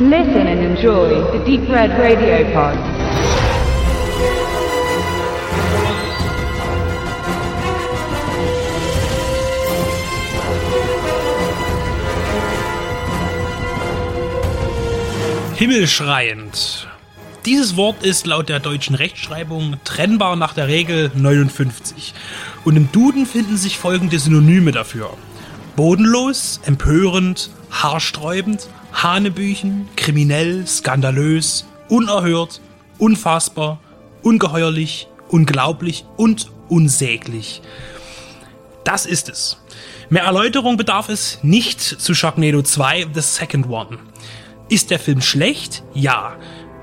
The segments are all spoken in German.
Listen and enjoy the Deep Red Radio Pod. Himmelschreiend. Dieses Wort ist laut der deutschen Rechtschreibung trennbar nach der Regel 59. Und im Duden finden sich folgende Synonyme dafür. Bodenlos, empörend, haarsträubend, hanebüchen, kriminell, skandalös, unerhört, unfassbar, ungeheuerlich, unglaublich und unsäglich. Das ist es. Mehr Erläuterung bedarf es nicht zu Sharknado 2 The Second One. Ist der Film schlecht? Ja.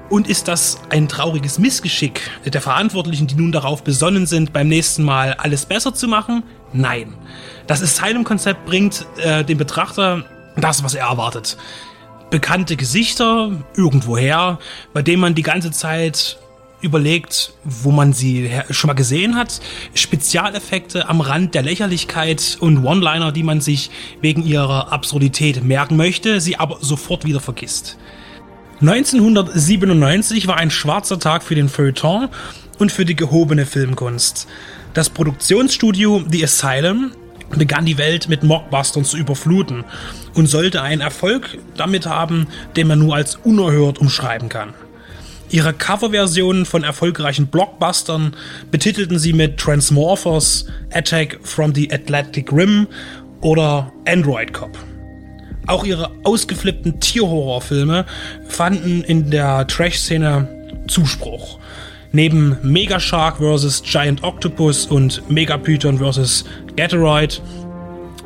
Und ist das ein trauriges Missgeschick der Verantwortlichen, die nun darauf besonnen sind, beim nächsten Mal alles besser zu machen? Nein. Das Asylum-Konzept bringt äh, dem Betrachter das, was er erwartet. Bekannte Gesichter irgendwoher, bei denen man die ganze Zeit überlegt, wo man sie schon mal gesehen hat. Spezialeffekte am Rand der Lächerlichkeit und One-Liner, die man sich wegen ihrer Absurdität merken möchte, sie aber sofort wieder vergisst. 1997 war ein schwarzer Tag für den Feuilleton und für die gehobene Filmkunst. Das Produktionsstudio The Asylum begann die Welt mit Mockbustern zu überfluten und sollte einen Erfolg damit haben, den man nur als unerhört umschreiben kann. Ihre Coverversionen von erfolgreichen Blockbustern betitelten sie mit Transmorphers, Attack from the Atlantic Rim oder Android Cop. Auch ihre ausgeflippten Tierhorrorfilme fanden in der Trash-Szene Zuspruch. Neben Megashark vs. Giant Octopus und Megapython vs. Gatoroid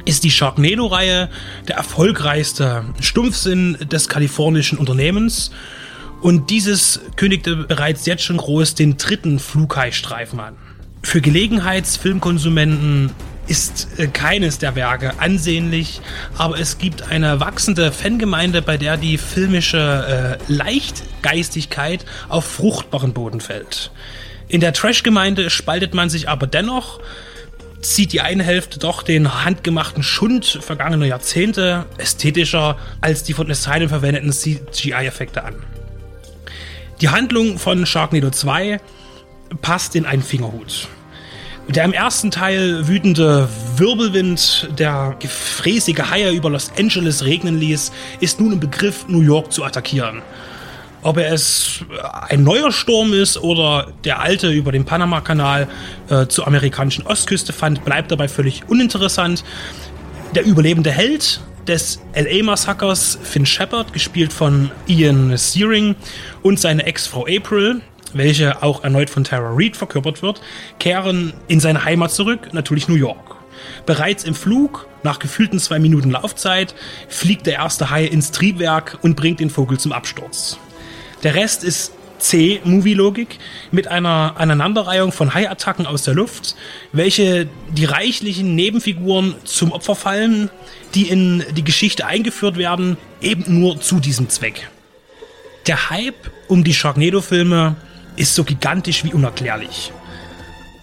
ist die Sharknado-Reihe der erfolgreichste Stumpfsinn des kalifornischen Unternehmens und dieses kündigte bereits jetzt schon groß den dritten Flughai-Streifen an. Für Gelegenheitsfilmkonsumenten ist äh, keines der Werke ansehnlich, aber es gibt eine wachsende Fangemeinde, bei der die filmische äh, Leichtgeistigkeit auf fruchtbaren Boden fällt. In der Trash-Gemeinde spaltet man sich aber dennoch, zieht die eine Hälfte doch den handgemachten Schund vergangener Jahrzehnte ästhetischer als die von Asylum verwendeten CGI-Effekte an. Die Handlung von Sharknado 2 passt in einen Fingerhut. Der im ersten Teil wütende Wirbelwind, der gefräßige Haie über Los Angeles regnen ließ, ist nun im Begriff, New York zu attackieren. Ob er es ein neuer Sturm ist oder der alte über den Panama-Kanal äh, zur amerikanischen Ostküste fand, bleibt dabei völlig uninteressant. Der überlebende Held des LA-Massakers, Finn Shepard, gespielt von Ian Searing, und seine Ex-Frau April, welche auch erneut von Tara Reid verkörpert wird, kehren in seine Heimat zurück, natürlich New York. Bereits im Flug, nach gefühlten zwei Minuten Laufzeit, fliegt der erste Hai ins Triebwerk und bringt den Vogel zum Absturz. Der Rest ist C-Movie-Logik mit einer Aneinanderreihung von Haiattacken aus der Luft, welche die reichlichen Nebenfiguren zum Opfer fallen, die in die Geschichte eingeführt werden, eben nur zu diesem Zweck. Der Hype um die Sharknado-Filme ist so gigantisch wie unerklärlich.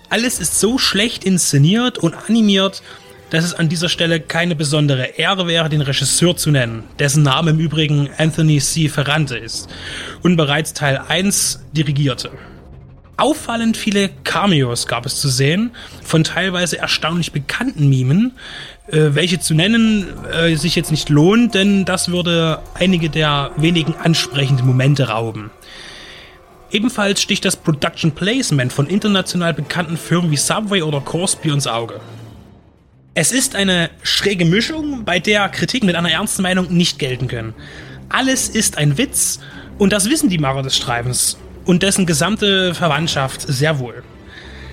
Alles ist so schlecht inszeniert und animiert, dass es an dieser Stelle keine besondere Ehre wäre, den Regisseur zu nennen, dessen Name im Übrigen Anthony C. Ferrante ist und bereits Teil 1 dirigierte. Auffallend viele Cameos gab es zu sehen, von teilweise erstaunlich bekannten Mimen, äh, welche zu nennen äh, sich jetzt nicht lohnt, denn das würde einige der wenigen ansprechenden Momente rauben. Ebenfalls sticht das Production Placement von international bekannten Firmen wie Subway oder Corspy ins Auge. Es ist eine schräge Mischung, bei der Kritik mit einer ernsten Meinung nicht gelten können. Alles ist ein Witz und das wissen die Macher des Streifens und dessen gesamte Verwandtschaft sehr wohl.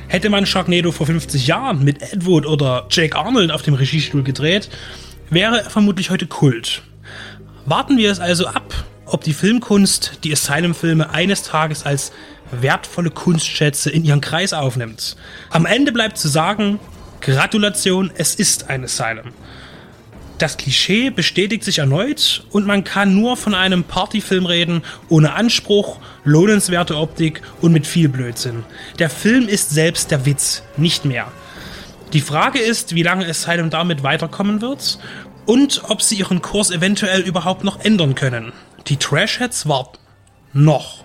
Hätte man Sharknado vor 50 Jahren mit Ed Wood oder Jake Arnold auf dem Regiestuhl gedreht, wäre er vermutlich heute Kult. Warten wir es also ab, ob die Filmkunst die Asylum-Filme eines Tages als wertvolle Kunstschätze in ihren Kreis aufnimmt. Am Ende bleibt zu sagen, Gratulation, es ist ein Asylum. Das Klischee bestätigt sich erneut und man kann nur von einem Partyfilm reden, ohne Anspruch, lohnenswerte Optik und mit viel Blödsinn. Der Film ist selbst der Witz, nicht mehr. Die Frage ist, wie lange Asylum damit weiterkommen wird und ob sie ihren Kurs eventuell überhaupt noch ändern können. Die Trashheads warten. Noch.